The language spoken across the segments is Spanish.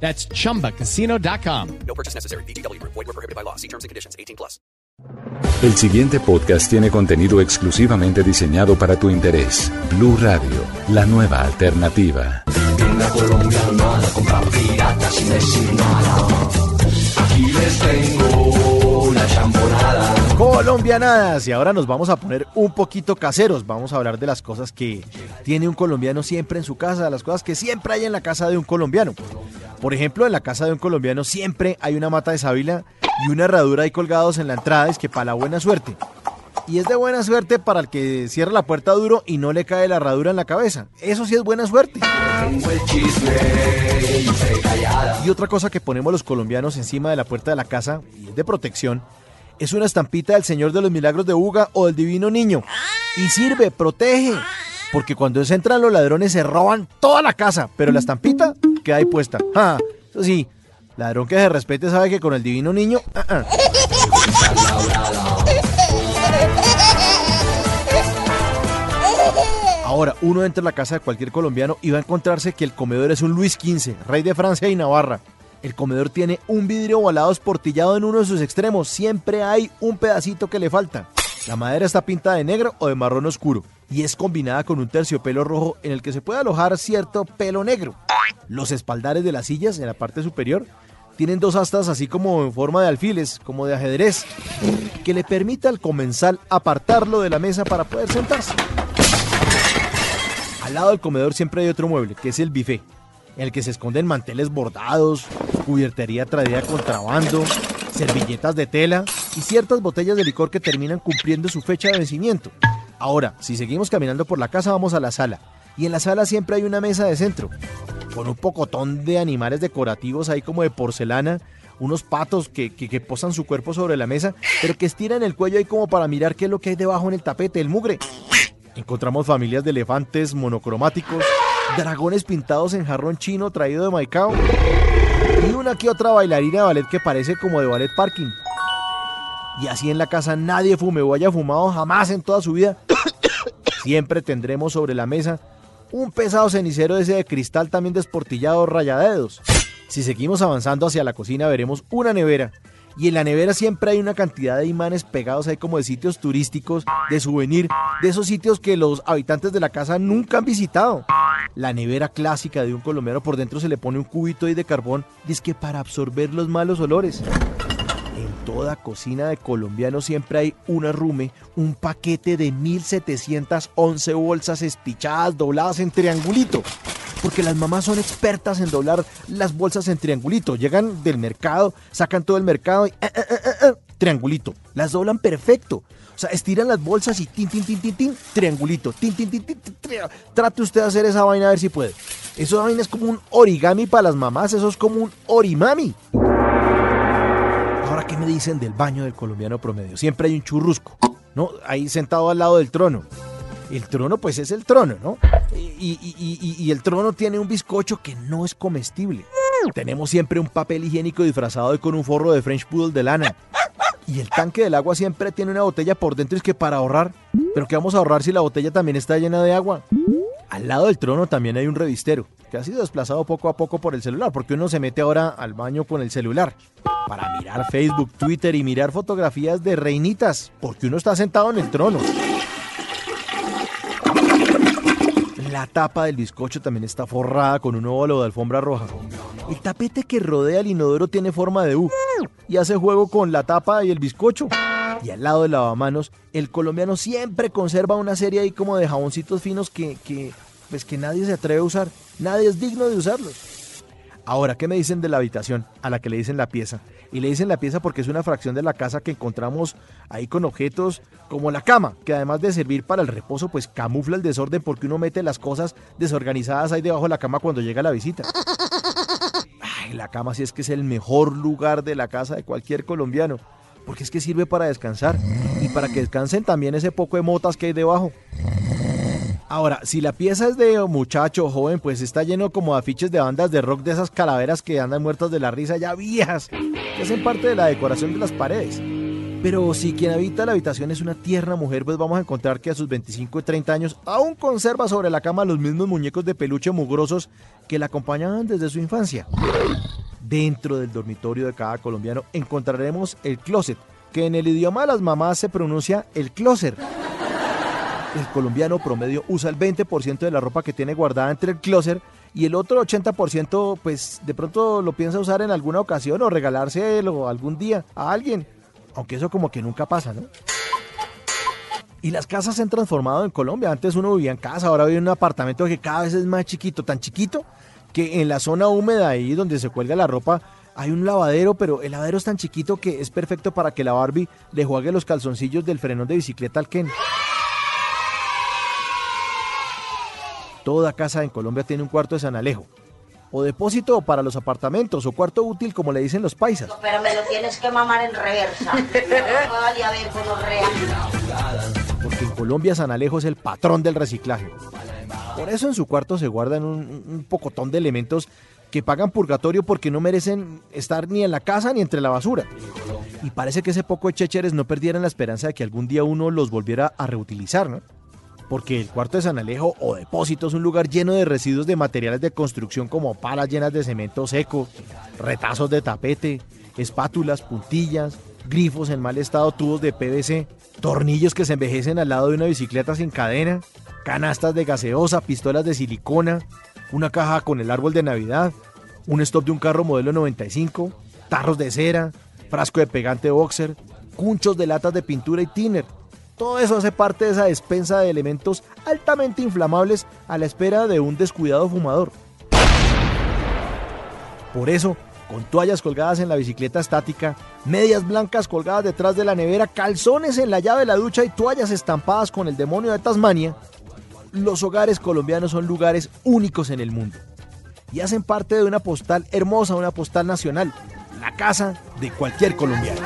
That's chumbacasino.com. No purchase necessary. BGW. Void were prohibited by law. See terms and conditions. 18 plus. El siguiente podcast tiene contenido exclusivamente diseñado para tu interés. Blue Radio, la nueva alternativa. Una colombiana compra pirata sin decir nada. Aquí les tengo. Colombianadas y ahora nos vamos a poner un poquito caseros, vamos a hablar de las cosas que tiene un colombiano siempre en su casa, las cosas que siempre hay en la casa de un colombiano. Por ejemplo, en la casa de un colombiano siempre hay una mata de sábila y una herradura ahí colgados en la entrada, es que para la buena suerte. Y es de buena suerte para el que cierra la puerta duro y no le cae la herradura en la cabeza. Eso sí es buena suerte. Y otra cosa que ponemos los colombianos encima de la puerta de la casa, es de protección, es una estampita del Señor de los Milagros de Uga o del Divino Niño. Y sirve, protege. Porque cuando se entran los ladrones se roban toda la casa, pero la estampita queda ahí puesta. Ah, eso sí, ladrón que se respete sabe que con el Divino Niño... ah, ah. Ahora, uno entra a la casa de cualquier colombiano y va a encontrarse que el comedor es un Luis XV, rey de Francia y Navarra. El comedor tiene un vidrio ovalado esportillado en uno de sus extremos. Siempre hay un pedacito que le falta. La madera está pintada de negro o de marrón oscuro y es combinada con un terciopelo rojo en el que se puede alojar cierto pelo negro. Los espaldares de las sillas en la parte superior tienen dos astas así como en forma de alfiles, como de ajedrez, que le permite al comensal apartarlo de la mesa para poder sentarse. Al lado del comedor siempre hay otro mueble, que es el buffet, en el que se esconden manteles bordados, cubiertería traída contrabando, servilletas de tela y ciertas botellas de licor que terminan cumpliendo su fecha de vencimiento. Ahora, si seguimos caminando por la casa, vamos a la sala. Y en la sala siempre hay una mesa de centro, con un pocotón de animales decorativos ahí como de porcelana, unos patos que, que- que posan su cuerpo sobre la mesa, pero que estiran el cuello ahí como para mirar qué es lo que hay debajo en el tapete, el mugre. Encontramos familias de elefantes monocromáticos, dragones pintados en jarrón chino traído de Maicao y una que otra bailarina de ballet que parece como de ballet parking. Y así en la casa nadie fume o haya fumado jamás en toda su vida. Siempre tendremos sobre la mesa un pesado cenicero ese de cristal también desportillado rayadedos. Si seguimos avanzando hacia la cocina veremos una nevera. Y en la nevera siempre hay una cantidad de imanes pegados ahí como de sitios turísticos, de souvenir, de esos sitios que los habitantes de la casa nunca han visitado. La nevera clásica de un colombiano por dentro se le pone un cubito ahí de carbón, que para absorber los malos olores. En toda cocina de colombiano siempre hay un arrume, un paquete de 1711 bolsas espichadas, dobladas en triangulito. Porque las mamás son expertas en doblar las bolsas en triangulito. Llegan del mercado, sacan todo el mercado y eh, eh, eh, triangulito. Las doblan perfecto. O sea, estiran las bolsas y tin, tin, tin, tin, tin, triangulito. Tin, tin, tin, tin, tin, Trate usted de hacer esa vaina a ver si puede. Eso vaina es como un origami para las mamás, eso es como un orimami. Ahora, ¿qué me dicen del baño del colombiano promedio? Siempre hay un churrusco, ¿no? Ahí sentado al lado del trono. El trono, pues es el trono, ¿no? Y- y- y el trono tiene un bizcocho que no es comestible. Tenemos siempre un papel higiénico disfrazado y con un forro de French Poodle de lana. Y el tanque del agua siempre tiene una botella por dentro, es que para ahorrar. Pero ¿qué vamos a ahorrar si la botella también está llena de agua? Al lado del trono también hay un revistero, que ha sido desplazado poco a poco por el celular, porque uno se mete ahora al baño con el celular para mirar Facebook, Twitter y mirar fotografías de reinitas, porque uno está sentado en el trono. La tapa del bizcocho también está forrada con un óvalo de alfombra roja. El tapete que rodea el inodoro tiene forma de U y hace juego con la tapa y el bizcocho. Y al lado del lavamanos, el colombiano siempre conserva una serie ahí como de jaboncitos finos que, que, pues que nadie se atreve a usar. Nadie es digno de usarlos. Ahora, ¿qué me dicen de la habitación a la que le dicen la pieza? Y le dicen la pieza porque es una fracción de la casa que encontramos ahí con objetos como la cama, que además de servir para el reposo, pues camufla el desorden porque uno mete las cosas desorganizadas ahí debajo de la cama cuando llega la visita. La cama sí es que es el mejor lugar de la casa de cualquier colombiano. porque es que sirve para descansar y para que descansen también ese poco de motas que hay debajo. Ahora, si la pieza es de muchacho joven, pues está lleno como de afiches de bandas de rock de esas calaveras que andan muertas de la risa ya viejas, que hacen parte de la decoración de las paredes. Pero si quien habita la habitación es una tierna mujer, pues vamos a encontrar que a sus 25 y 30 años aún conserva sobre la cama los mismos muñecos de peluche mugrosos que la acompañaban desde su infancia. Dentro del dormitorio de cada colombiano encontraremos el closet, que en el idioma de las mamás se pronuncia el closet el colombiano promedio usa el 20% de la ropa que tiene guardada entre el closet y el otro 80% pues de pronto lo piensa usar en alguna ocasión o regalárselo algún día a alguien, aunque eso como que nunca pasa, ¿no? Y las casas se han transformado en Colombia. Antes uno vivía en casa, ahora vive en un apartamento que cada vez es más chiquito, tan chiquito que en la zona húmeda ahí donde se cuelga la ropa hay un lavadero, pero el lavadero es tan chiquito que es perfecto para que la Barbie le juegue los calzoncillos del frenón de bicicleta al Ken. Toda casa en Colombia tiene un cuarto de San Alejo. O depósito para los apartamentos, o cuarto útil, como le dicen los paisas. Pero me lo tienes que mamar en reversa. Porque en Colombia San Alejo es el patrón del reciclaje. Por eso en su cuarto se guardan un, un pocotón de elementos que pagan purgatorio porque no merecen estar ni en la casa ni entre la basura. Y parece que ese poco de chécheres no perdieran la esperanza de que algún día uno los volviera a reutilizar, ¿no? Porque el cuarto de San Alejo o depósito es un lugar lleno de residuos de materiales de construcción como palas llenas de cemento seco, retazos de tapete, espátulas, puntillas, grifos en mal estado, tubos de PVC, tornillos que se envejecen al lado de una bicicleta sin cadena, canastas de gaseosa, pistolas de silicona, una caja con el árbol de Navidad, un stop de un carro modelo 95, tarros de cera, frasco de pegante boxer, cunchos de latas de pintura y tiner, todo eso hace parte de esa despensa de elementos altamente inflamables a la espera de un descuidado fumador. Por eso, con toallas colgadas en la bicicleta estática, medias blancas colgadas detrás de la nevera, calzones en la llave de la ducha y toallas estampadas con el demonio de Tasmania, los hogares colombianos son lugares únicos en el mundo y hacen parte de una postal hermosa, una postal nacional, la casa de cualquier colombiano.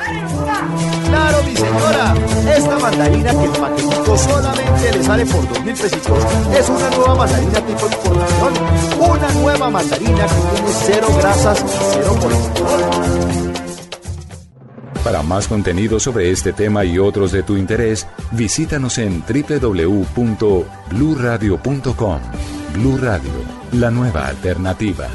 Claro, mi señora, esta mandarina que el paquetito solamente le sale por dos mil pesitos es una nueva mandarina tipo importación. Una nueva mandarina que tiene cero grasas y cero colesterol. Para más contenido sobre este tema y otros de tu interés, visítanos en www.bluradio.com. Blu Radio, la nueva alternativa.